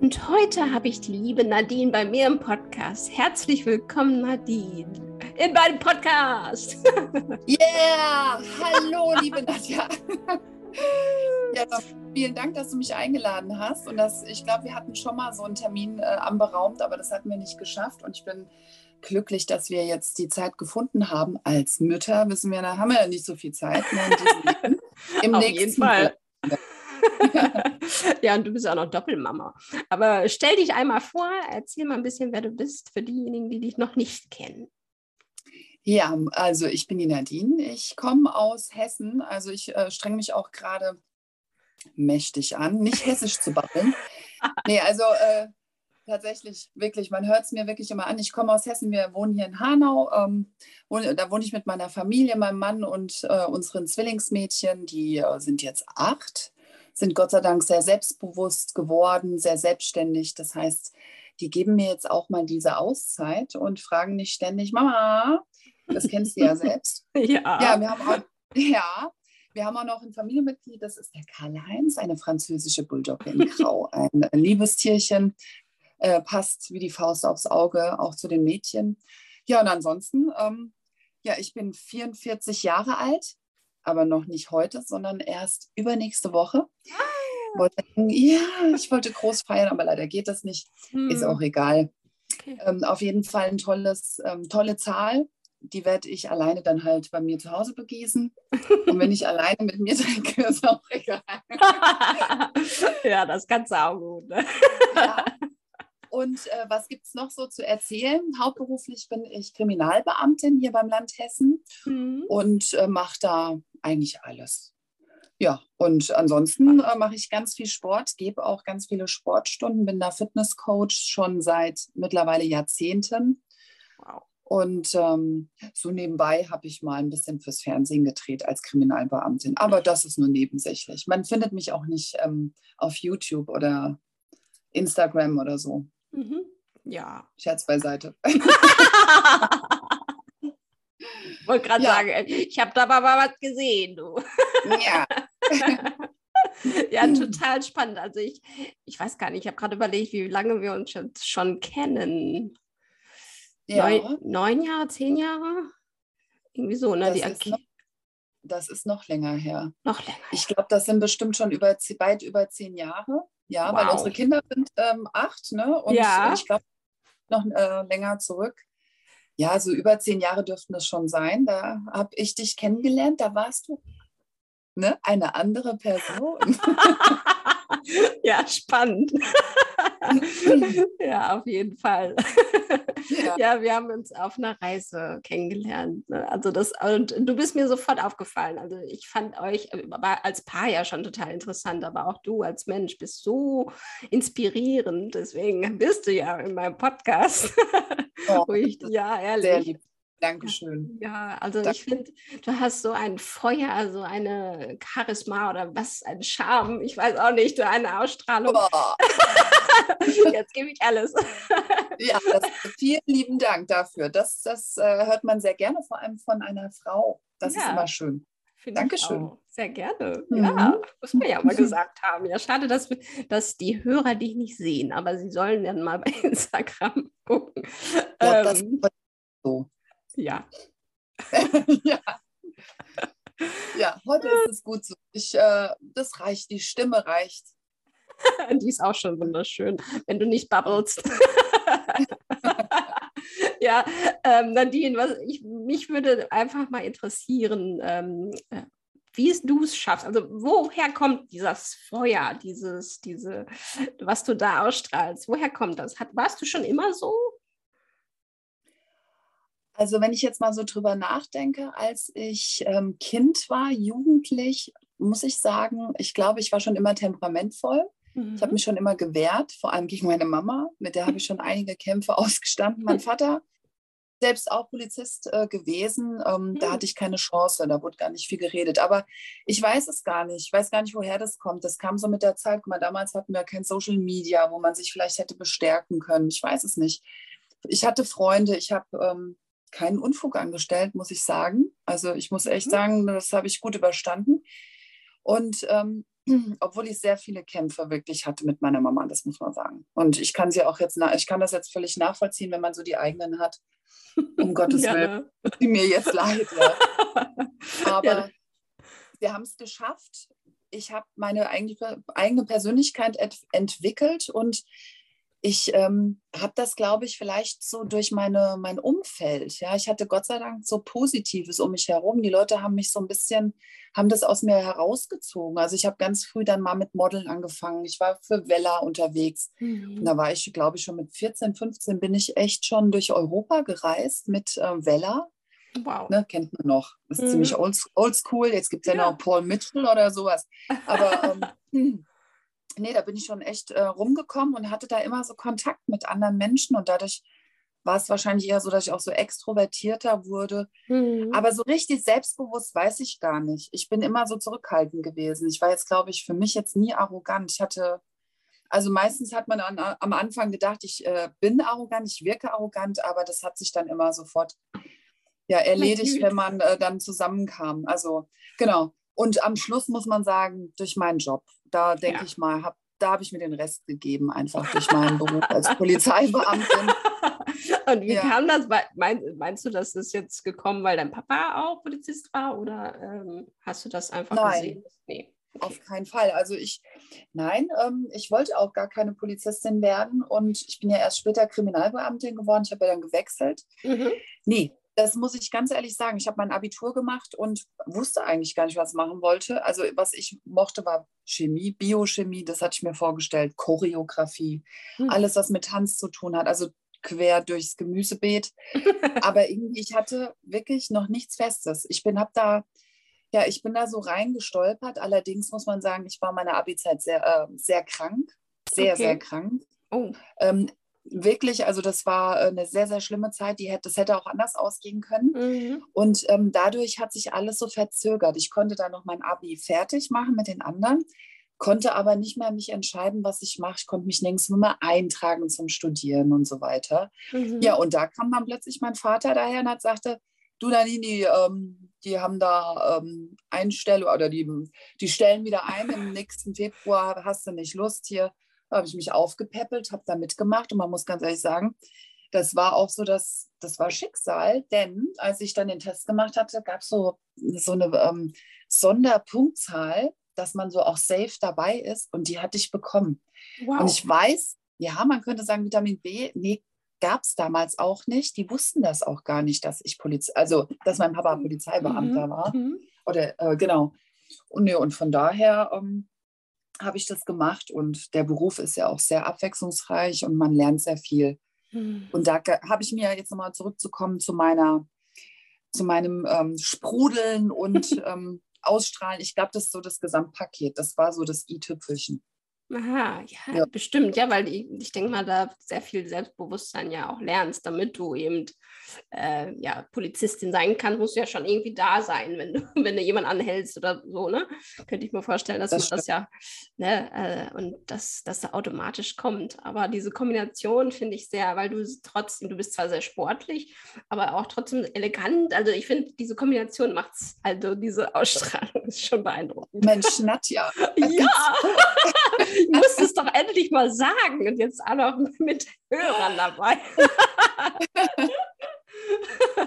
Und heute habe ich die liebe Nadine bei mir im Podcast. Herzlich willkommen, Nadine, in meinem Podcast. Yeah! Hallo, liebe Nadja. Ja, vielen Dank, dass du mich eingeladen hast. Und das, ich glaube, wir hatten schon mal so einen Termin äh, anberaumt, aber das hatten wir nicht geschafft. Und ich bin glücklich, dass wir jetzt die Zeit gefunden haben. Als Mütter wissen wir, da haben wir ja nicht so viel Zeit. Ne, Im Auf jeden Fall. ja, und du bist auch noch Doppelmama. Aber stell dich einmal vor, erzähl mal ein bisschen, wer du bist, für diejenigen, die dich noch nicht kennen. Ja, also ich bin die Nadine. Ich komme aus Hessen. Also ich äh, strenge mich auch gerade mächtig an, nicht hessisch zu babbeln. Nee, also äh, tatsächlich, wirklich, man hört es mir wirklich immer an. Ich komme aus Hessen, wir wohnen hier in Hanau. Ähm, wohne, da wohne ich mit meiner Familie, meinem Mann und äh, unseren Zwillingsmädchen. Die äh, sind jetzt acht sind Gott sei Dank sehr selbstbewusst geworden, sehr selbstständig. Das heißt, die geben mir jetzt auch mal diese Auszeit und fragen nicht ständig, Mama, das kennst du ja selbst. ja. Ja, wir haben auch, ja, wir haben auch noch ein Familienmitglied, das ist der Karl-Heinz, eine französische Bulldogge in Grau, ein Liebestierchen, äh, passt wie die Faust aufs Auge, auch zu den Mädchen. Ja, und ansonsten, ähm, ja, ich bin 44 Jahre alt, aber noch nicht heute, sondern erst übernächste Woche. Ah. Ja, ich wollte groß feiern, aber leider geht das nicht. Hm. Ist auch egal. Okay. Ähm, auf jeden Fall eine tolles, ähm, tolle Zahl. Die werde ich alleine dann halt bei mir zu Hause begießen. Und wenn ich alleine mit mir trinke, ist auch egal. ja, das kannst du auch gut. Ne? ja. Und äh, was gibt es noch so zu erzählen? Hauptberuflich bin ich Kriminalbeamtin hier beim Land Hessen mhm. und äh, mache da eigentlich alles. Ja, und ansonsten äh, mache ich ganz viel Sport, gebe auch ganz viele Sportstunden, bin da Fitnesscoach schon seit mittlerweile Jahrzehnten. Wow. Und ähm, so nebenbei habe ich mal ein bisschen fürs Fernsehen gedreht als Kriminalbeamtin. Aber das ist nur nebensächlich. Man findet mich auch nicht ähm, auf YouTube oder Instagram oder so. Mhm. Ja. Scherz beiseite. wollte gerade ja. sagen, ich habe da mal was gesehen, du. Ja. ja, total spannend. Also ich, ich weiß gar nicht, ich habe gerade überlegt, wie lange wir uns schon, schon kennen. Ja. Neun, neun, Jahre, zehn Jahre? Irgendwie so, ne? Das, ist noch, das ist noch länger her. Noch länger. Ich glaube, das sind bestimmt schon über, weit über zehn Jahre. Ja, wow. weil unsere Kinder sind ähm, acht, ne? Und ja. ich glaube noch äh, länger zurück ja, so über zehn Jahre dürften es schon sein. Da habe ich dich kennengelernt, da warst du ne, eine andere Person. ja, spannend. ja, auf jeden Fall. Ja. ja. wir haben uns auf einer Reise kennengelernt. Ne? Also das, und du bist mir sofort aufgefallen. Also ich fand euch als Paar ja schon total interessant, aber auch du als Mensch bist so inspirierend. Deswegen bist du ja in meinem Podcast. Oh, ich, ja, ehrlich. Dankeschön. Ja, also Danke. ich finde, du hast so ein Feuer, so eine Charisma oder was, ein Charme, ich weiß auch nicht, eine Ausstrahlung. Jetzt gebe ich alles. ja, das, vielen lieben Dank dafür. Das, das äh, hört man sehr gerne, vor allem von einer Frau. Das ja. ist immer schön. Dankeschön. Sehr gerne. Mhm. Ja, muss man ja mal gesagt haben. Ja, schade, dass, dass die Hörer dich nicht sehen, aber sie sollen dann mal bei Instagram gucken. Ja, ähm, das so. Ja. ja. Ja, heute ist es gut so. Ich, äh, das reicht, die Stimme reicht. die ist auch schon wunderschön, wenn du nicht babbelst. ja, ähm, Nadine, was ich, mich würde einfach mal interessieren, ähm, äh, wie du es schaffst. Also woher kommt dieses Feuer, dieses, diese, was du da ausstrahlst? Woher kommt das? Hat, warst du schon immer so? Also wenn ich jetzt mal so drüber nachdenke, als ich ähm, Kind war, jugendlich, muss ich sagen, ich glaube, ich war schon immer temperamentvoll. Mhm. Ich habe mich schon immer gewehrt, vor allem gegen meine Mama. Mit der habe ich schon einige Kämpfe ausgestanden. Mein Vater, selbst auch Polizist äh, gewesen, ähm, mhm. da hatte ich keine Chance, da wurde gar nicht viel geredet. Aber ich weiß es gar nicht. Ich weiß gar nicht, woher das kommt. Das kam so mit der Zeit. Guck mal, damals hatten wir kein Social Media, wo man sich vielleicht hätte bestärken können. Ich weiß es nicht. Ich hatte Freunde, ich habe ähm, keinen Unfug angestellt, muss ich sagen. Also ich muss echt mhm. sagen, das habe ich gut überstanden. Und ähm, obwohl ich sehr viele Kämpfe wirklich hatte mit meiner Mama, das muss man sagen. Und ich kann sie auch jetzt, ich kann das jetzt völlig nachvollziehen, wenn man so die eigenen hat. Um Gottes ja. Willen, die mir jetzt leid. Ja. Aber ja. wir haben es geschafft. Ich habe meine eigene Persönlichkeit entwickelt und ich ähm, habe das, glaube ich, vielleicht so durch meine, mein Umfeld. Ja, ich hatte Gott sei Dank so Positives um mich herum. Die Leute haben mich so ein bisschen, haben das aus mir herausgezogen. Also ich habe ganz früh dann mal mit Modeln angefangen. Ich war für Vella unterwegs. Mhm. da war ich, glaube ich, schon mit 14, 15 bin ich echt schon durch Europa gereist mit äh, Vella. Wow. Ne, kennt man noch. Das ist mhm. ziemlich old, oldschool. Jetzt gibt es ja. ja noch Paul Mitchell oder sowas. Aber ähm, nee, da bin ich schon echt äh, rumgekommen und hatte da immer so Kontakt mit anderen Menschen und dadurch war es wahrscheinlich eher so, dass ich auch so extrovertierter wurde. Mhm. Aber so richtig selbstbewusst weiß ich gar nicht. Ich bin immer so zurückhaltend gewesen. Ich war jetzt, glaube ich, für mich jetzt nie arrogant. Ich hatte, also meistens hat man an, am Anfang gedacht, ich äh, bin arrogant, ich wirke arrogant, aber das hat sich dann immer sofort ja, erledigt, wenn man äh, dann zusammenkam. Also genau. Und am Schluss muss man sagen, durch meinen Job. Da denke ja. ich mal, hab, da habe ich mir den Rest gegeben, einfach durch meinen Beruf als Polizeibeamtin. Und wie ja. kam das? Mein, meinst du, dass das jetzt gekommen, weil dein Papa auch Polizist war oder ähm, hast du das einfach Nein. gesehen? Nee. Okay. Auf keinen Fall. Also ich, nein, ähm, ich wollte auch gar keine Polizistin werden und ich bin ja erst später Kriminalbeamtin geworden. Ich habe ja dann gewechselt. Mhm. Nee, das muss ich ganz ehrlich sagen. Ich habe mein Abitur gemacht und wusste eigentlich gar nicht, was ich machen wollte. Also was ich mochte, war Chemie, Biochemie, das hatte ich mir vorgestellt, Choreografie, hm. alles, was mit Tanz zu tun hat. Also quer durchs Gemüsebeet. Aber irgendwie, ich hatte wirklich noch nichts Festes. Ich bin, habe da, ja, ich bin da so reingestolpert. Allerdings muss man sagen, ich war meiner Abi-Zeit sehr, äh, sehr krank, sehr, okay. sehr krank. Oh. Ähm, wirklich, also das war äh, eine sehr, sehr schlimme Zeit. Die hätte, das hätte auch anders ausgehen können. Mhm. Und ähm, dadurch hat sich alles so verzögert. Ich konnte dann noch mein Abi fertig machen mit den anderen, konnte aber nicht mehr mich entscheiden, was ich mache. Ich konnte mich nirgends mehr eintragen zum Studieren und so weiter. Mhm. Ja, und da kam dann plötzlich mein Vater daher und hat sagte, du Nanini, ähm, die haben da ähm, Einstellung oder die, die stellen wieder ein im nächsten Februar, hast du nicht Lust hier? Habe ich mich aufgepäppelt, habe da mitgemacht und man muss ganz ehrlich sagen, das war auch so, dass das war Schicksal, denn als ich dann den Test gemacht hatte, gab es so, so eine ähm, Sonderpunktzahl, dass man so auch safe dabei ist und die hatte ich bekommen. Wow. Und ich weiß, ja, man könnte sagen, Vitamin B, nee, gab es damals auch nicht. Die wussten das auch gar nicht, dass ich Polizei, also dass mein Papa mhm. Polizeibeamter mhm. war. Mhm. Oder äh, genau. Und, nee, und von daher ähm, habe ich das gemacht und der Beruf ist ja auch sehr abwechslungsreich und man lernt sehr viel. Mhm. Und da habe ich mir jetzt nochmal zurückzukommen zu meiner, zu meinem ähm, Sprudeln und ähm, Ausstrahlen. Ich glaube, das ist so das Gesamtpaket. Das war so das i-Tüpfelchen. Aha, ja, ja, bestimmt, ja, weil ich, ich denke mal, da sehr viel Selbstbewusstsein ja auch lernst, damit du eben äh, ja, Polizistin sein kannst, musst du ja schon irgendwie da sein, wenn du, wenn du jemanden anhältst oder so, ne? Könnte ich mir vorstellen, dass das, das ja, ne, äh, und dass das da automatisch kommt. Aber diese Kombination finde ich sehr, weil du trotzdem, du bist zwar sehr sportlich, aber auch trotzdem elegant. Also ich finde, diese Kombination macht es, also diese Ausstrahlung ist schon beeindruckend. Mensch, Nadja. ja! ich muss es doch endlich mal sagen. Und jetzt auch noch mit Hörern dabei.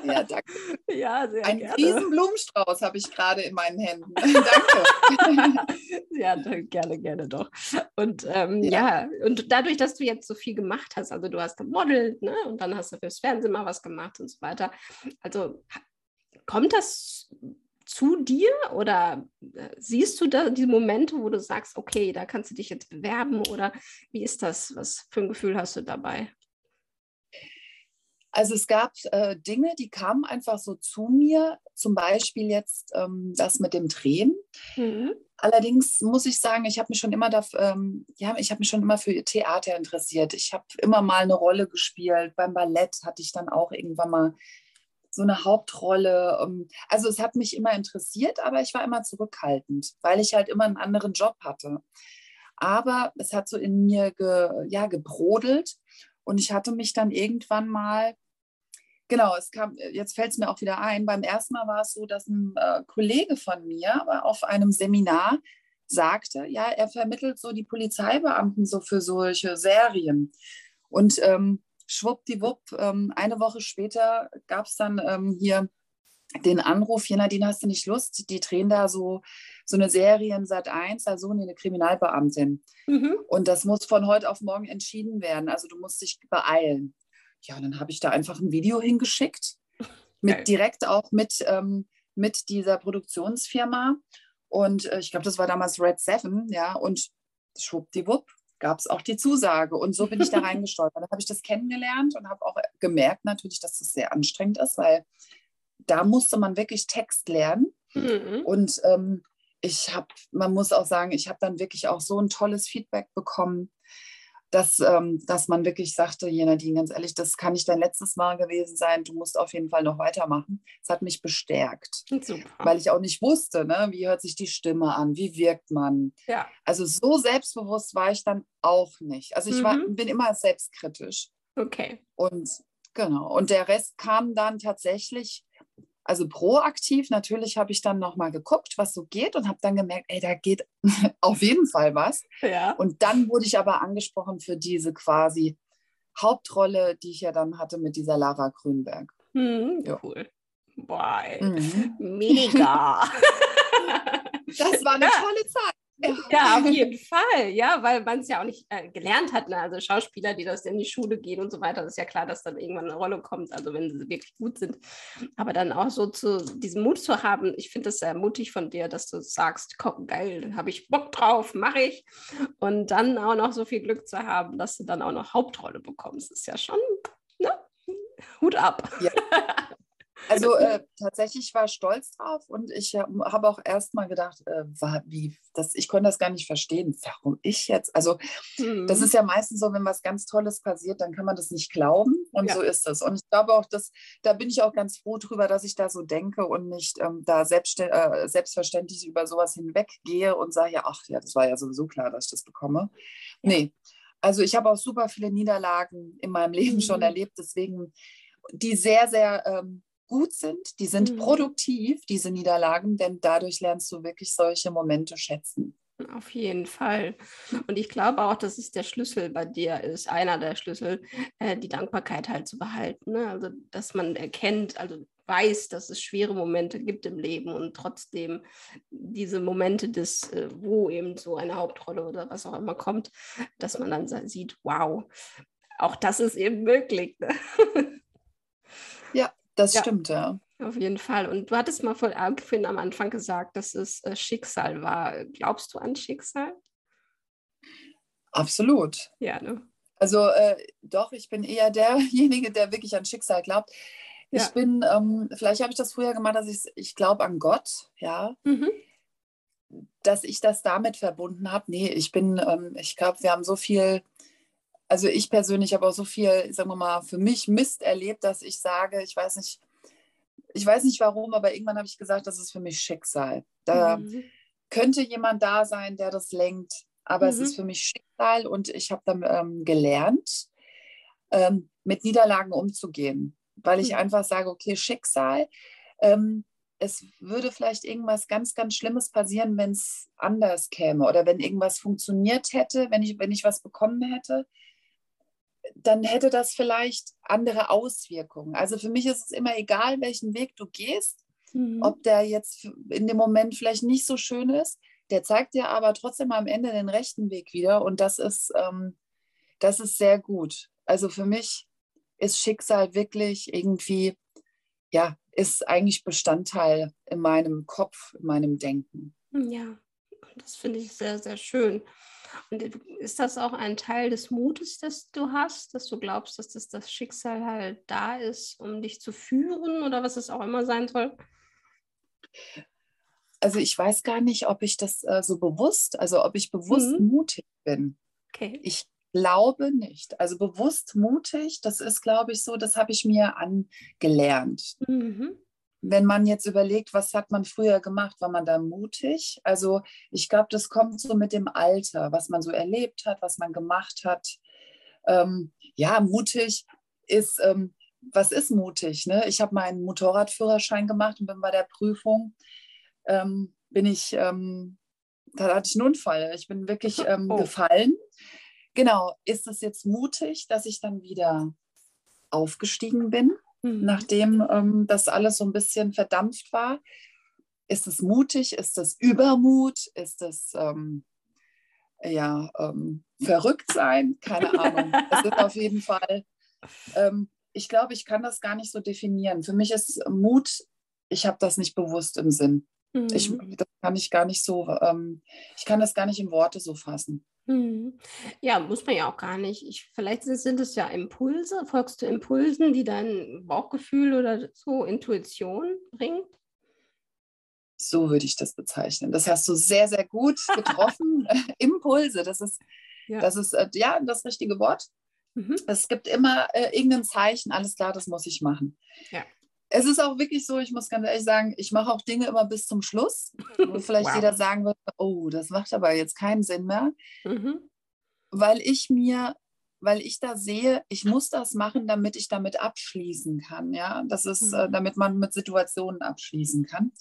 Ja, danke. Ja, sehr Ein gerne. riesen Blumenstrauß habe ich gerade in meinen Händen. danke. ja, gerne, gerne doch. Und ähm, ja. ja. und dadurch, dass du jetzt so viel gemacht hast, also du hast gemodelt, ne? Und dann hast du fürs Fernsehen mal was gemacht und so weiter. Also kommt das zu dir oder äh, siehst du da die Momente, wo du sagst, okay, da kannst du dich jetzt bewerben oder wie ist das? Was für ein Gefühl hast du dabei? Also es gab äh, Dinge, die kamen einfach so zu mir, zum Beispiel jetzt ähm, das mit dem Drehen. Mhm. Allerdings muss ich sagen, ich habe mich schon immer dafür, ähm, ja, ich habe mich schon immer für Theater interessiert. Ich habe immer mal eine Rolle gespielt. Beim Ballett hatte ich dann auch irgendwann mal so eine Hauptrolle. Ähm, also es hat mich immer interessiert, aber ich war immer zurückhaltend, weil ich halt immer einen anderen Job hatte. Aber es hat so in mir ge, ja, gebrodelt und ich hatte mich dann irgendwann mal Genau, es kam, jetzt fällt es mir auch wieder ein. Beim ersten Mal war es so, dass ein äh, Kollege von mir auf einem Seminar sagte, ja, er vermittelt so die Polizeibeamten so für solche Serien. Und ähm, schwuppdiwupp, ähm, eine Woche später gab es dann ähm, hier den Anruf, hier Nadine, hast du nicht Lust? Die drehen da so, so eine Serie in Sat 1, also eine Kriminalbeamtin. Mhm. Und das muss von heute auf morgen entschieden werden. Also du musst dich beeilen. Ja, dann habe ich da einfach ein Video hingeschickt, mit, direkt auch mit, ähm, mit dieser Produktionsfirma. Und äh, ich glaube, das war damals Red Seven, ja, und schwuppdiwupp gab es auch die Zusage. Und so bin ich da reingestolpert. Dann habe ich das kennengelernt und habe auch gemerkt natürlich, dass das sehr anstrengend ist, weil da musste man wirklich Text lernen. Mhm. Und ähm, ich habe, man muss auch sagen, ich habe dann wirklich auch so ein tolles Feedback bekommen dass, ähm, dass man wirklich sagte, je Nadine, ganz ehrlich, das kann nicht dein letztes Mal gewesen sein, du musst auf jeden Fall noch weitermachen. Das hat mich bestärkt, Super. weil ich auch nicht wusste, ne, wie hört sich die Stimme an, wie wirkt man. Ja. Also so selbstbewusst war ich dann auch nicht. Also ich mhm. war, bin immer selbstkritisch. Okay. Und genau, und der Rest kam dann tatsächlich also proaktiv, natürlich habe ich dann nochmal geguckt, was so geht und habe dann gemerkt, ey, da geht auf jeden Fall was. Ja. Und dann wurde ich aber angesprochen für diese quasi Hauptrolle, die ich ja dann hatte mit dieser Lara Grünberg. Mhm, cool. Boah, mhm. mega. das war eine tolle Zeit. Ja, auf jeden Fall, ja, weil man es ja auch nicht äh, gelernt hat. Ne? Also Schauspieler, die das in die Schule gehen und so weiter, ist ja klar, dass dann irgendwann eine Rolle kommt, also wenn sie wirklich gut sind. Aber dann auch so zu diesen Mut zu haben, ich finde es sehr mutig von dir, dass du sagst, komm, geil, habe ich Bock drauf, mache ich. Und dann auch noch so viel Glück zu haben, dass du dann auch noch Hauptrolle bekommst, ist ja schon, ne? Hut ab. Ja. Also äh, tatsächlich war ich stolz drauf und ich äh, habe auch erst mal gedacht, äh, war, wie, das, ich konnte das gar nicht verstehen. Warum ich jetzt? Also mhm. das ist ja meistens so, wenn was ganz Tolles passiert, dann kann man das nicht glauben und ja. so ist es. Und ich glaube auch, dass, da bin ich auch ganz froh drüber, dass ich da so denke und nicht ähm, da selbst, äh, selbstverständlich über sowas hinweggehe und sage, ja, ach ja, das war ja sowieso klar, dass ich das bekomme. Nee, also ich habe auch super viele Niederlagen in meinem Leben mhm. schon erlebt, deswegen die sehr, sehr... Ähm, gut sind, die sind mhm. produktiv, diese Niederlagen, denn dadurch lernst du wirklich solche Momente schätzen. Auf jeden Fall. Und ich glaube auch, dass es der Schlüssel bei dir ist, einer der Schlüssel, äh, die Dankbarkeit halt zu behalten. Ne? Also, dass man erkennt, also weiß, dass es schwere Momente gibt im Leben und trotzdem diese Momente des, äh, wo eben so eine Hauptrolle oder was auch immer kommt, dass man dann sieht, wow, auch das ist eben möglich. Ne? Das ja, stimmt, ja. Auf jeden Fall. Und du hattest mal vorhin am Anfang gesagt, dass es äh, Schicksal war. Glaubst du an Schicksal? Absolut. Ja, ne? Also äh, doch, ich bin eher derjenige, der wirklich an Schicksal glaubt. Ja. Ich bin, ähm, vielleicht habe ich das früher gemacht, dass ich, ich glaube an Gott, ja. Mhm. Dass ich das damit verbunden habe. Nee, ich bin, ähm, ich glaube, wir haben so viel also ich persönlich habe auch so viel, sagen wir mal, für mich Mist erlebt, dass ich sage, ich weiß nicht, ich weiß nicht warum, aber irgendwann habe ich gesagt, das ist für mich Schicksal. Da mhm. könnte jemand da sein, der das lenkt, aber mhm. es ist für mich Schicksal und ich habe dann ähm, gelernt, ähm, mit Niederlagen umzugehen, weil ich mhm. einfach sage, okay, Schicksal, ähm, es würde vielleicht irgendwas ganz, ganz Schlimmes passieren, wenn es anders käme oder wenn irgendwas funktioniert hätte, wenn ich, wenn ich was bekommen hätte dann hätte das vielleicht andere Auswirkungen. Also für mich ist es immer egal, welchen Weg du gehst, mhm. ob der jetzt in dem Moment vielleicht nicht so schön ist, der zeigt dir aber trotzdem am Ende den rechten Weg wieder und das ist, ähm, das ist sehr gut. Also für mich ist Schicksal wirklich irgendwie, ja, ist eigentlich Bestandteil in meinem Kopf, in meinem Denken. Ja, das finde ich sehr, sehr schön. Und ist das auch ein Teil des Mutes, das du hast, dass du glaubst, dass das, das Schicksal halt da ist, um dich zu führen oder was es auch immer sein soll? Also ich weiß gar nicht, ob ich das äh, so bewusst, also ob ich bewusst mhm. mutig bin. Okay. Ich glaube nicht. Also bewusst mutig, das ist, glaube ich, so, das habe ich mir angelernt. Mhm. Wenn man jetzt überlegt, was hat man früher gemacht, war man da mutig? Also ich glaube, das kommt so mit dem Alter, was man so erlebt hat, was man gemacht hat. Ähm, ja, mutig ist, ähm, was ist mutig? Ne? Ich habe meinen Motorradführerschein gemacht und bin bei der Prüfung, ähm, bin ich, ähm, da hatte ich einen Unfall. Ich bin wirklich ähm, oh. gefallen Genau, ist es jetzt mutig, dass ich dann wieder aufgestiegen bin, mhm. nachdem ähm, das alles so ein bisschen verdampft war? Ist es mutig? Ist es Übermut? Ist es ähm, ja ähm, verrückt sein? Keine Ahnung. Es ist auf jeden Fall. Ähm, ich glaube, ich kann das gar nicht so definieren. Für mich ist Mut, ich habe das nicht bewusst im Sinn. Mhm. Ich, das kann ich gar nicht so, ähm, ich kann das gar nicht in Worte so fassen. Mhm. Ja, muss man ja auch gar nicht. Ich, vielleicht sind, sind es ja Impulse, folgst du Impulsen, die dein Bauchgefühl oder so Intuition bringt? So würde ich das bezeichnen. Das hast du sehr, sehr gut getroffen. Impulse, das ist, ja. das ist äh, ja das richtige Wort. Mhm. Es gibt immer äh, irgendein Zeichen, alles klar, das muss ich machen. Ja es ist auch wirklich so, ich muss ganz ehrlich sagen, ich mache auch Dinge immer bis zum Schluss, wo vielleicht wow. jeder sagen würde, oh, das macht aber jetzt keinen Sinn mehr, mhm. weil ich mir, weil ich da sehe, ich muss das machen, damit ich damit abschließen kann, ja, das ist, äh, mhm. äh, damit man mit Situationen abschließen kann.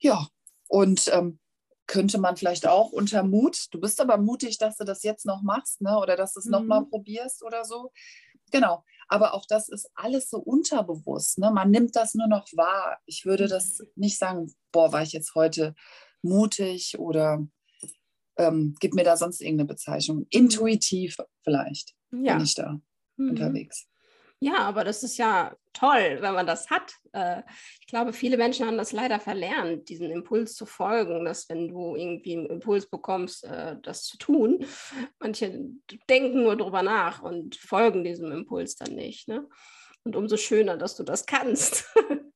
Ja, und ähm, könnte man vielleicht auch unter Mut, du bist aber mutig, dass du das jetzt noch machst, ne, oder dass du es mhm. nochmal probierst oder so. Genau, aber auch das ist alles so unterbewusst. Ne? Man nimmt das nur noch wahr. Ich würde das nicht sagen, boah, war ich jetzt heute mutig oder ähm, gib mir da sonst irgendeine Bezeichnung. Intuitiv vielleicht ja. bin ich da mhm. unterwegs. Ja, aber das ist ja toll, wenn man das hat. Äh, ich glaube, viele Menschen haben das leider verlernt, diesen Impuls zu folgen, dass wenn du irgendwie einen Impuls bekommst, äh, das zu tun, manche denken nur drüber nach und folgen diesem Impuls dann nicht. Ne? Und umso schöner, dass du das kannst.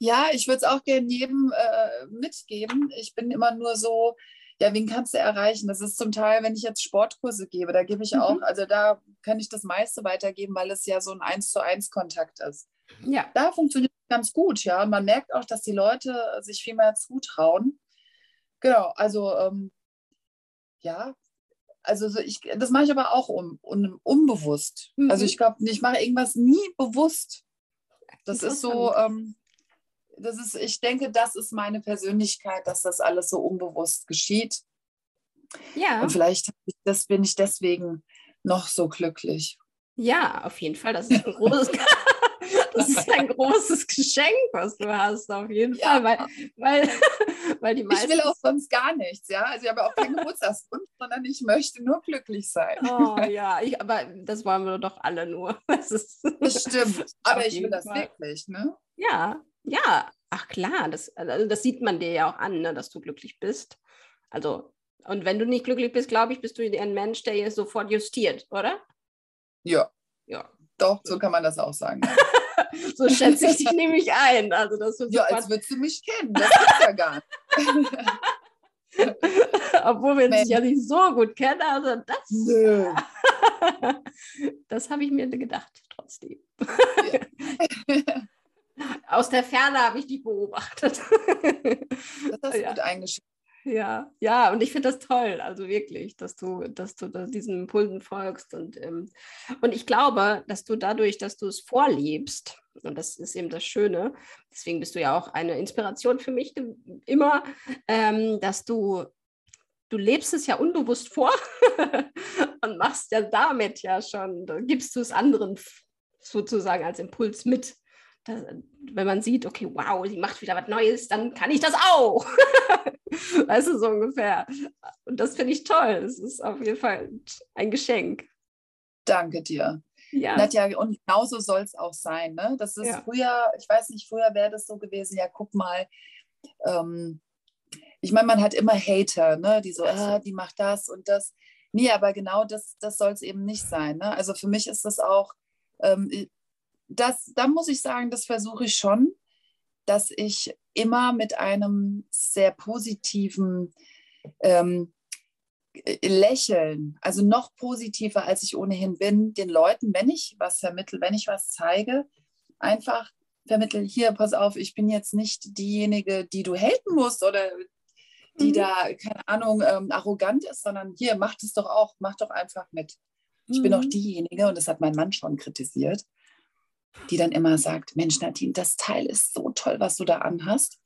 Ja, ich würde es auch gerne jedem äh, mitgeben. Ich bin immer nur so, ja, wen kannst du erreichen? Das ist zum Teil, wenn ich jetzt Sportkurse gebe, da gebe ich mhm. auch, also da kann ich das meiste weitergeben, weil es ja so ein Eins zu eins Kontakt ist. Ja. Da funktioniert es ganz gut, ja. Man merkt auch, dass die Leute sich viel mehr zutrauen. Genau, also ähm, ja, also ich, das mache ich aber auch um, um unbewusst. Mhm. Also ich glaube, ich mache irgendwas nie bewusst. Das ist so, ähm, das ist, ich denke, das ist meine Persönlichkeit, dass das alles so unbewusst geschieht. Ja. Und vielleicht das, bin ich deswegen noch so glücklich. Ja, auf jeden Fall. Das ist ein großes, das ist ein großes Geschenk, was du hast, auf jeden ja. Fall. Weil, weil, weil die meisten... Ich will auch sonst gar nichts, ja. Also ich habe auch keinen Geburtstagswunsch, sondern ich möchte nur glücklich sein. Oh ja, ich, aber das wollen wir doch alle nur. Das, ist das stimmt. Aber ich will das wirklich, ne? Ja, ja, ach klar, das, also das sieht man dir ja auch an, ne, dass du glücklich bist. Also, und wenn du nicht glücklich bist, glaube ich, bist du ein Mensch, der hier sofort justiert, oder? Ja. Ja. Doch, so kann man das auch sagen. so schätze ich dich nämlich ein. Also, dass du ja, als würdest du mich kennen. Das ist ja gar nicht. Obwohl wir uns ja nicht so gut kennen. Also das, Nö. das habe ich mir gedacht, trotzdem. Ja. Aus der Ferne habe ich die beobachtet. Das ist ja. gut eingeschätzt. Ja, ja, und ich finde das toll, also wirklich, dass du, dass du diesen Impulsen folgst. Und, ähm, und ich glaube, dass du dadurch, dass du es vorlebst, und das ist eben das Schöne, deswegen bist du ja auch eine Inspiration für mich immer, ähm, dass du, du lebst es ja unbewusst vor und machst ja damit ja schon, gibst du es anderen sozusagen als Impuls mit das, wenn man sieht, okay, wow, sie macht wieder was Neues, dann kann ich das auch. weißt du, so ungefähr. Und das finde ich toll. Es ist auf jeden Fall ein Geschenk. Danke dir. Ja. Nadja, und genauso soll es auch sein. Ne? Das ist ja. früher, ich weiß nicht, früher wäre das so gewesen, ja, guck mal, ähm, ich meine, man hat immer Hater, ne? die so, ah, die macht das und das. Nee, aber genau das, das soll es eben nicht sein. Ne? Also für mich ist das auch, ähm, das, da muss ich sagen, das versuche ich schon, dass ich immer mit einem sehr positiven ähm, Lächeln, also noch positiver, als ich ohnehin bin, den Leuten, wenn ich was vermittle, wenn ich was zeige, einfach vermitteln, hier, pass auf, ich bin jetzt nicht diejenige, die du haten musst oder die mhm. da, keine Ahnung, ähm, arrogant ist, sondern hier, mach das doch auch, mach doch einfach mit. Ich mhm. bin auch diejenige, und das hat mein Mann schon kritisiert, die dann immer sagt, Mensch, Nadine, das Teil ist so toll, was du da anhast.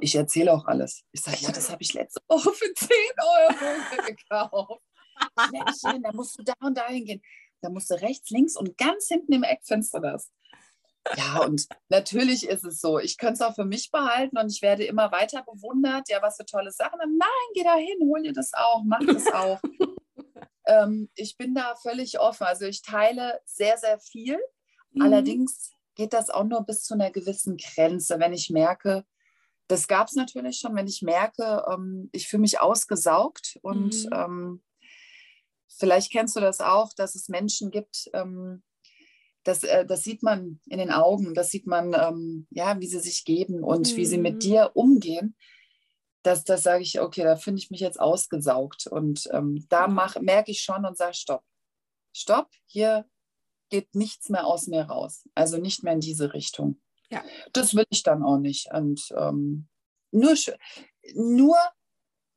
Ich erzähle auch alles. Ich sage, ja, das habe ich letzte Woche für 10 Euro gekauft. Mädchen, da musst du da und da hingehen. Da musst du rechts, links und ganz hinten im Eckfenster das. Ja, und natürlich ist es so. Ich könnte es auch für mich behalten und ich werde immer weiter bewundert. Ja, was für tolle Sachen. Nein, geh da hin, hol dir das auch, mach das auch. ähm, ich bin da völlig offen. Also ich teile sehr, sehr viel. Mhm. Allerdings geht das auch nur bis zu einer gewissen Grenze, wenn ich merke, das gab es natürlich schon, wenn ich merke, ähm, ich fühle mich ausgesaugt und mhm. ähm, vielleicht kennst du das auch, dass es Menschen gibt, ähm, das, äh, das sieht man in den Augen, das sieht man, ähm, ja, wie sie sich geben und mhm. wie sie mit mhm. dir umgehen. Das, das sage ich, okay, da finde ich mich jetzt ausgesaugt. Und ähm, da mach, merke ich schon und sage, stopp. Stopp, hier geht nichts mehr aus mir raus. Also nicht mehr in diese Richtung. Ja. Das will ich dann auch nicht. Und ähm, nur, nur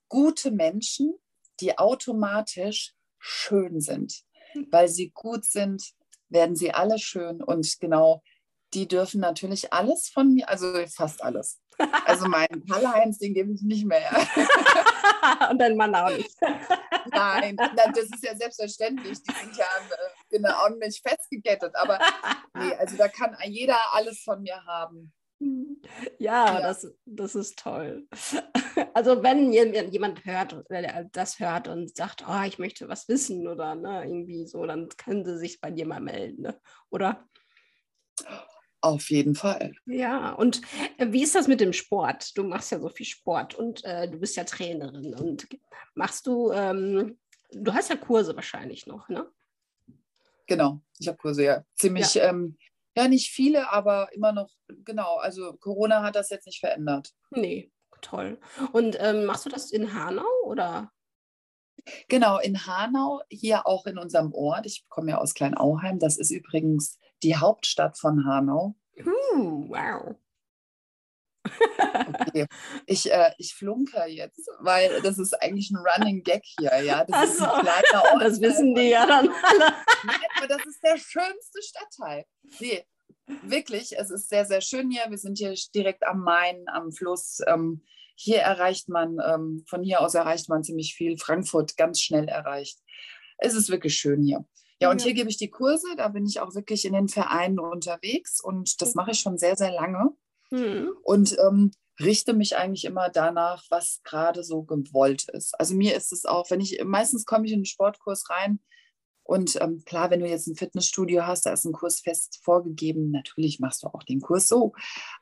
gute Menschen, die automatisch schön sind, hm. weil sie gut sind, werden sie alle schön und genau, die dürfen natürlich alles von mir, also fast alles. Also meinen Karl-Heinz, den gebe ich nicht mehr. und dein Mann auch nicht. Nein, das ist ja selbstverständlich. Die sind ja genau ordentlich festgekettet. Aber nee, also da kann jeder alles von mir haben. Ja, ja, Das, das ist toll. Also wenn jemand hört, das hört und sagt, oh, ich möchte was wissen oder ne, irgendwie so, dann können sie sich bei dir mal melden, ne? oder? Auf jeden Fall. Ja, und äh, wie ist das mit dem Sport? Du machst ja so viel Sport und äh, du bist ja Trainerin und machst du, ähm, du hast ja Kurse wahrscheinlich noch, ne? Genau, ich habe Kurse, ja. Ziemlich ja. Ähm, ja, nicht viele, aber immer noch, genau. Also Corona hat das jetzt nicht verändert. Nee, toll. Und ähm, machst du das in Hanau oder? Genau, in Hanau, hier auch in unserem Ort. Ich komme ja aus Kleinauheim. Das ist übrigens die Hauptstadt von Hanau. Uh, wow. Okay. Ich, äh, ich flunker jetzt, weil das ist eigentlich ein Running Gag hier, ja. Das ist ein kleiner Ort. Das wissen die ja dann alle. Nein, aber das ist der schönste Stadtteil. Nee, wirklich, es ist sehr, sehr schön hier. Wir sind hier direkt am Main, am Fluss. Ähm, hier erreicht man, ähm, von hier aus erreicht man ziemlich viel. Frankfurt ganz schnell erreicht. Es ist wirklich schön hier. Ja, und hier gebe ich die Kurse. Da bin ich auch wirklich in den Vereinen unterwegs und das mache ich schon sehr, sehr lange. Mhm. Und ähm, richte mich eigentlich immer danach, was gerade so gewollt ist. Also mir ist es auch, wenn ich, meistens komme ich in einen Sportkurs rein und ähm, klar, wenn du jetzt ein Fitnessstudio hast, da ist ein Kurs fest vorgegeben, natürlich machst du auch den Kurs so.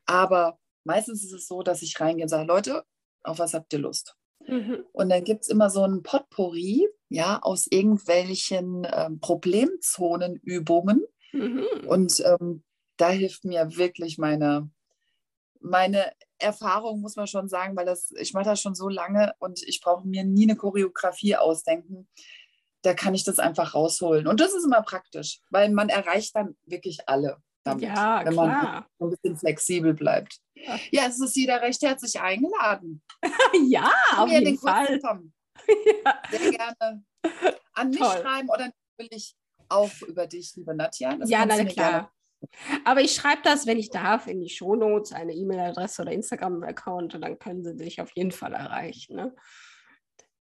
Aber meistens ist es so, dass ich reingehe und sage, Leute, auf was habt ihr Lust? Mhm. Und dann gibt es immer so ein Potpourri, ja, aus irgendwelchen ähm, Problemzonenübungen. Mhm. Und ähm, da hilft mir wirklich meine, meine Erfahrung, muss man schon sagen, weil das, ich mache das schon so lange und ich brauche mir nie eine Choreografie ausdenken. Da kann ich das einfach rausholen. Und das ist immer praktisch, weil man erreicht dann wirklich alle damit, ja, wenn man ein bisschen flexibel bleibt. Ja, es ist jeder recht herzlich eingeladen. ja, auf jeden Fall. Kommen. ja. Sehr gerne an mich Toll. schreiben oder natürlich auch über dich, liebe Nadja. Das ja, na klar. Aber ich schreibe das, wenn ich darf, in die Shownotes, eine E-Mail-Adresse oder Instagram-Account und dann können sie dich auf jeden Fall erreichen. Ne?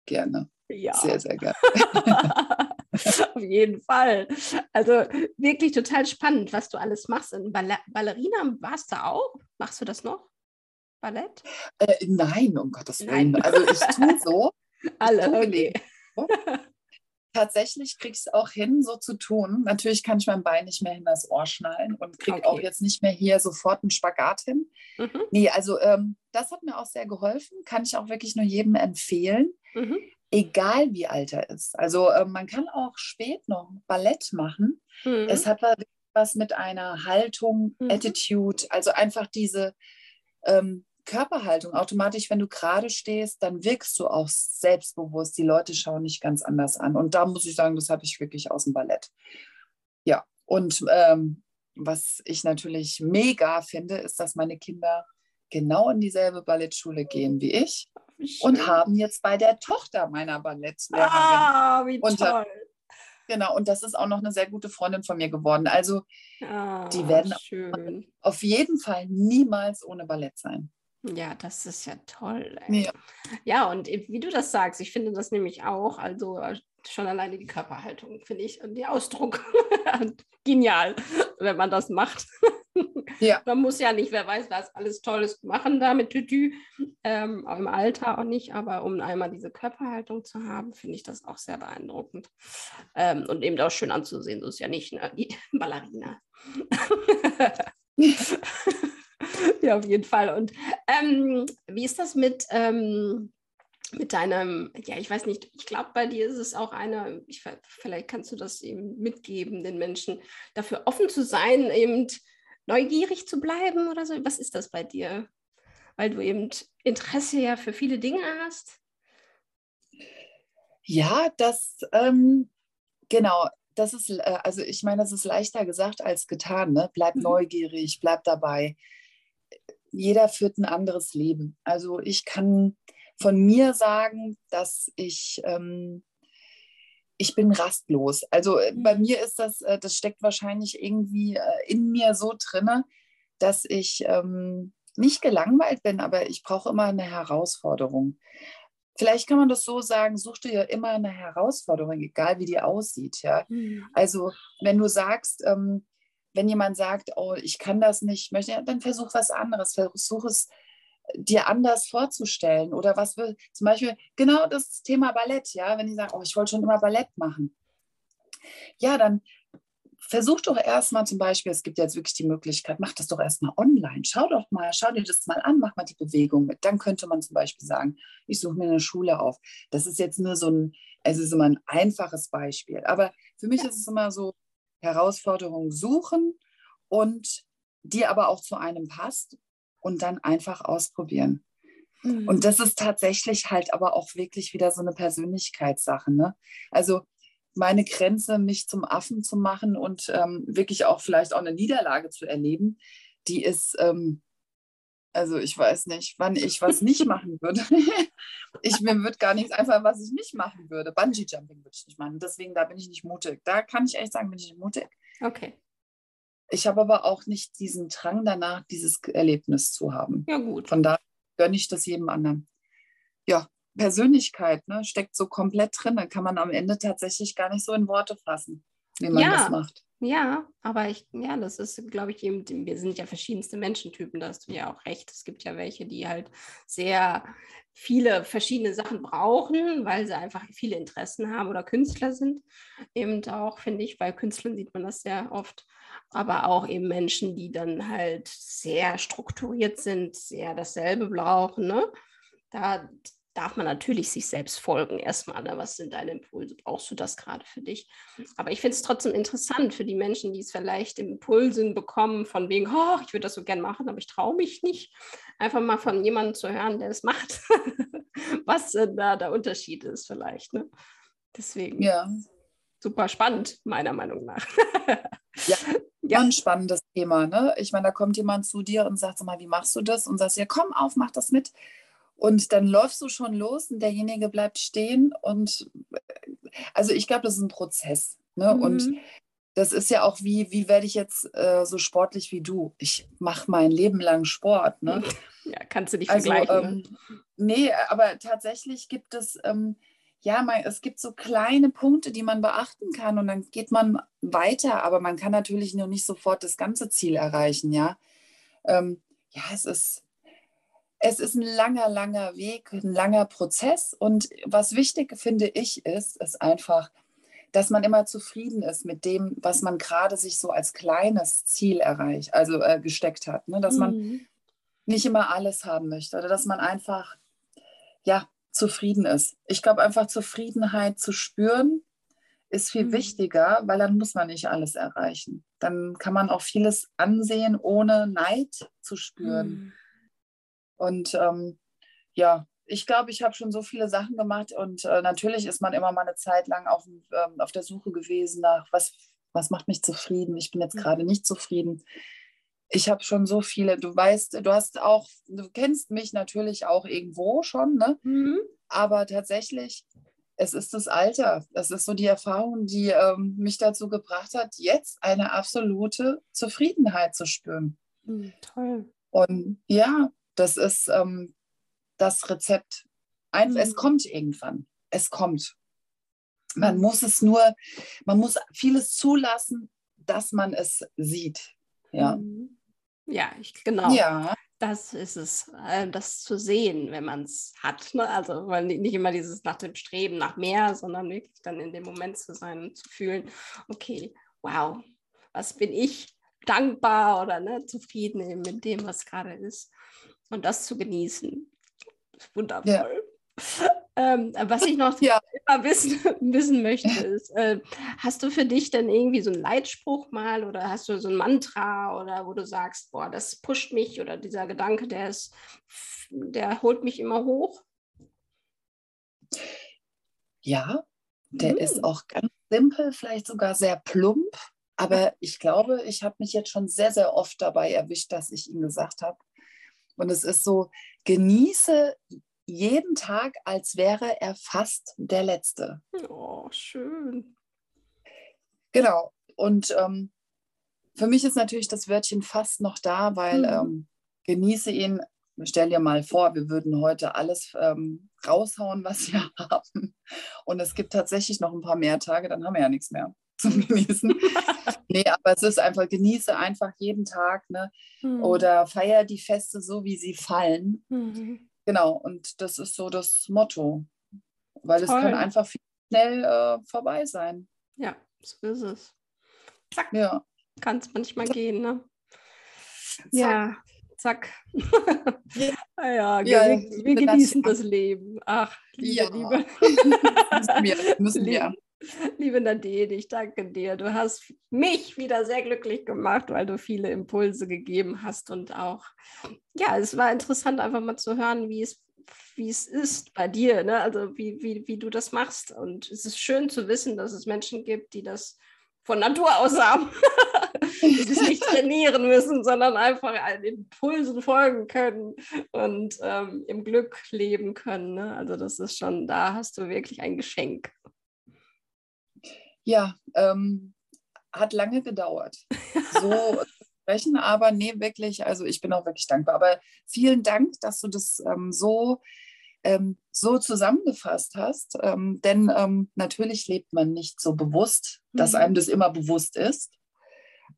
Gerne. Ja. Sehr, sehr gerne. auf jeden Fall. Also wirklich total spannend, was du alles machst. In Ball Ballerina warst du auch? Machst du das noch? Ballett? Tatsächlich kriege ich es auch hin, so zu tun. Natürlich kann ich mein Bein nicht mehr hin das Ohr schnallen und kriege okay. auch jetzt nicht mehr hier sofort einen Spagat hin. Mhm. Nee, also ähm, das hat mir auch sehr geholfen, kann ich auch wirklich nur jedem empfehlen. Mhm. Egal wie alt er ist. Also äh, man kann auch spät noch Ballett machen. Mhm. Es hat was mit einer Haltung, mhm. Attitude, also einfach diese ähm, Körperhaltung. Automatisch, wenn du gerade stehst, dann wirkst du auch selbstbewusst. Die Leute schauen dich ganz anders an. Und da muss ich sagen, das habe ich wirklich aus dem Ballett. Ja, und ähm, was ich natürlich mega finde, ist, dass meine Kinder genau in dieselbe Ballettschule gehen wie ich und haben jetzt bei der Tochter meiner Ballettlehrerin. Ah, wie toll. Unter, Genau, und das ist auch noch eine sehr gute Freundin von mir geworden. Also ah, die werden schön. auf jeden Fall niemals ohne Ballett sein. Ja, das ist ja toll. Ja. ja, und wie du das sagst, ich finde das nämlich auch, also äh, schon alleine die Körperhaltung, finde ich, und die Ausdruck genial, wenn man das macht. Ja. Man muss ja nicht, wer weiß, was alles Tolles machen da mit Tütü, ähm, auch im Alter auch nicht, aber um einmal diese Körperhaltung zu haben, finde ich das auch sehr beeindruckend. Ähm, und eben auch schön anzusehen, so ist ja nicht ne? die Ballerina. ja, auf jeden Fall. Und ähm, wie ist das mit, ähm, mit deinem, ja, ich weiß nicht, ich glaube, bei dir ist es auch eine, ich, vielleicht kannst du das eben mitgeben, den Menschen dafür offen zu sein, eben neugierig zu bleiben oder so? Was ist das bei dir? Weil du eben Interesse ja für viele Dinge hast. Ja, das, ähm, genau, das ist, äh, also ich meine, das ist leichter gesagt als getan. Ne? Bleib mhm. neugierig, bleib dabei. Jeder führt ein anderes Leben. Also ich kann von mir sagen, dass ich ähm, ich bin rastlos. Also äh, bei mhm. mir ist das, äh, das steckt wahrscheinlich irgendwie äh, in mir so drinne, dass ich ähm, nicht gelangweilt bin, aber ich brauche immer eine Herausforderung. Vielleicht kann man das so sagen, such dir ja immer eine Herausforderung, egal wie die aussieht. Ja? Mhm. Also wenn du sagst, ähm, wenn jemand sagt, oh, ich kann das nicht, möchte, dann versuch was anderes, versuch es dir anders vorzustellen oder was will, zum Beispiel genau das Thema Ballett, ja, wenn die sagen, oh, ich wollte schon immer Ballett machen. Ja, dann versuch doch erstmal zum Beispiel, es gibt jetzt wirklich die Möglichkeit, mach das doch erstmal online. Schau doch mal, schau dir das mal an, mach mal die Bewegung mit. Dann könnte man zum Beispiel sagen, ich suche mir eine Schule auf. Das ist jetzt nur so ein, es ist immer ein einfaches Beispiel. Aber für mich ja. ist es immer so, Herausforderungen suchen und die aber auch zu einem passt und dann einfach ausprobieren. Mhm. Und das ist tatsächlich halt aber auch wirklich wieder so eine Persönlichkeitssache. Ne? Also meine Grenze, mich zum Affen zu machen und ähm, wirklich auch vielleicht auch eine Niederlage zu erleben, die ist, ähm, also ich weiß nicht, wann ich was nicht machen würde. ich mir würde gar nichts einfach, was ich nicht machen würde. Bungee Jumping würde ich nicht machen. Deswegen, da bin ich nicht mutig. Da kann ich echt sagen, bin ich nicht mutig. Okay. Ich habe aber auch nicht diesen Drang danach, dieses Erlebnis zu haben. Ja, gut. Von daher gönne ich das jedem anderen. Ja, Persönlichkeit ne, steckt so komplett drin. Da kann man am Ende tatsächlich gar nicht so in Worte fassen, wie man ja. das macht. Ja, aber ich, ja, das ist, glaube ich, eben, wir sind ja verschiedenste Menschentypen, da hast du ja auch recht. Es gibt ja welche, die halt sehr viele verschiedene Sachen brauchen, weil sie einfach viele Interessen haben oder Künstler sind. Eben auch, finde ich, bei Künstlern sieht man das sehr oft, aber auch eben Menschen, die dann halt sehr strukturiert sind, sehr dasselbe brauchen. Ne? Da, darf man natürlich sich selbst folgen erstmal. Ne? Was sind deine Impulse? Brauchst du das gerade für dich? Aber ich finde es trotzdem interessant für die Menschen, die es vielleicht Impulsen bekommen, von wegen, oh, ich würde das so gern machen, aber ich traue mich nicht. Einfach mal von jemandem zu hören, der es macht, was äh, da der Unterschied ist vielleicht. Ne? Deswegen. Ja. Super spannend, meiner Meinung nach. ja, ja. ein spannendes Thema. Ne? Ich meine, da kommt jemand zu dir und sagt, sag mal, wie machst du das? Und sagst, ja, komm auf, mach das mit. Und dann läufst du schon los und derjenige bleibt stehen. Und also ich glaube, das ist ein Prozess. Ne? Mhm. Und das ist ja auch wie, wie werde ich jetzt äh, so sportlich wie du? Ich mache mein Leben lang Sport. Ne? Ja, kannst du nicht also, vergleichen. Ähm, nee, aber tatsächlich gibt es, ähm, ja, man, es gibt so kleine Punkte, die man beachten kann und dann geht man weiter, aber man kann natürlich noch nicht sofort das ganze Ziel erreichen, ja. Ähm, ja, es ist, es ist ein langer, langer Weg, ein langer Prozess. Und was wichtig finde ich ist, ist einfach, dass man immer zufrieden ist mit dem, was man gerade sich so als kleines Ziel erreicht, also äh, gesteckt hat. Ne? Dass mhm. man nicht immer alles haben möchte oder dass man einfach, ja, zufrieden ist. Ich glaube, einfach Zufriedenheit zu spüren, ist viel mhm. wichtiger, weil dann muss man nicht alles erreichen. Dann kann man auch vieles ansehen, ohne Neid zu spüren. Mhm. Und ähm, ja, ich glaube, ich habe schon so viele Sachen gemacht und äh, natürlich ist man immer mal eine Zeit lang auf, ähm, auf der Suche gewesen nach, was, was macht mich zufrieden. Ich bin jetzt mhm. gerade nicht zufrieden. Ich habe schon so viele, du weißt, du hast auch, du kennst mich natürlich auch irgendwo schon, ne? Mhm. Aber tatsächlich, es ist das Alter, das ist so die Erfahrung, die ähm, mich dazu gebracht hat, jetzt eine absolute Zufriedenheit zu spüren. Mhm, toll. Und ja, das ist, ähm, das Rezept. Ein, mhm. Es kommt irgendwann. Es kommt. Man muss es nur, man muss vieles zulassen, dass man es sieht. Ja, mhm. ja ich, genau. Ja. Das ist es, äh, das zu sehen, wenn man es hat. Ne? Also nicht immer dieses nach dem Streben nach mehr, sondern wirklich dann in dem Moment zu sein und zu fühlen, okay, wow, was bin ich dankbar oder ne, zufrieden mit dem, was gerade ist. Und das zu genießen wundervoll. Ja. Ähm, was ich noch ja. immer wissen, wissen möchte, ist, äh, hast du für dich denn irgendwie so einen Leitspruch mal oder hast du so ein Mantra oder wo du sagst, boah, das pusht mich oder dieser Gedanke, der ist, der holt mich immer hoch? Ja, der mhm. ist auch ganz simpel, vielleicht sogar sehr plump, aber ich glaube, ich habe mich jetzt schon sehr, sehr oft dabei erwischt, dass ich ihm gesagt habe. Und es ist so, genieße jeden Tag, als wäre er fast der letzte. Oh, schön. Genau. Und ähm, für mich ist natürlich das Wörtchen fast noch da, weil mhm. ähm, genieße ihn. Stell dir mal vor, wir würden heute alles ähm, raushauen, was wir haben. Und es gibt tatsächlich noch ein paar mehr Tage, dann haben wir ja nichts mehr zum Genießen. nee, aber es ist einfach, genieße einfach jeden Tag, ne? Mhm. Oder feier die Feste so, wie sie fallen. Mhm. Genau, und das ist so das Motto, weil Toll. es kann einfach viel schnell äh, vorbei sein. Ja, so ist es. Zack. Ja. Kann es manchmal zack. gehen, ne? Zack. Ja, zack. ja, ah ja, ja wir, wir genießen das Leben. Ach, liebe, ja. liebe. müssen wir. Müssen wir. Liebe Nadine, ich danke dir. Du hast mich wieder sehr glücklich gemacht, weil du viele Impulse gegeben hast und auch, ja, es war interessant, einfach mal zu hören, wie es, wie es ist bei dir, ne? also wie, wie, wie du das machst. Und es ist schön zu wissen, dass es Menschen gibt, die das von Natur aus haben, die das nicht trainieren müssen, sondern einfach allen Impulsen folgen können und ähm, im Glück leben können. Ne? Also das ist schon, da hast du wirklich ein Geschenk. Ja, ähm, hat lange gedauert. So sprechen, aber nee, wirklich, also ich bin auch wirklich dankbar. Aber vielen Dank, dass du das ähm, so, ähm, so zusammengefasst hast. Ähm, denn ähm, natürlich lebt man nicht so bewusst, dass mhm. einem das immer bewusst ist.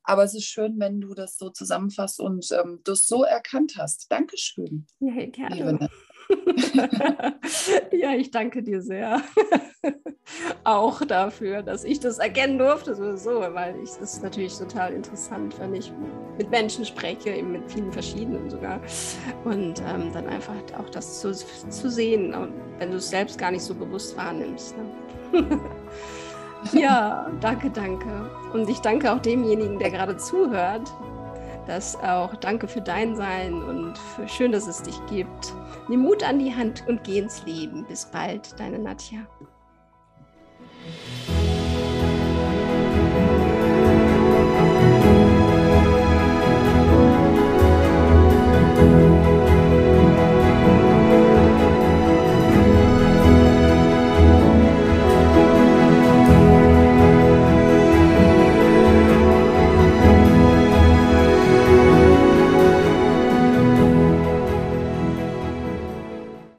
Aber es ist schön, wenn du das so zusammenfasst und ähm, du es so erkannt hast. Dankeschön. Ja, gerne. ja, ich danke dir sehr. auch dafür, dass ich das erkennen durfte, sowieso, weil ich es natürlich total interessant, wenn ich mit Menschen spreche, eben mit vielen verschiedenen sogar. Und ähm, dann einfach auch das zu, zu sehen, wenn du es selbst gar nicht so bewusst wahrnimmst. Ne? ja, danke, danke. Und ich danke auch demjenigen, der gerade zuhört. Das auch danke für dein Sein und für, schön, dass es dich gibt. Nimm Mut an die Hand und geh ins Leben. Bis bald, deine Nadja.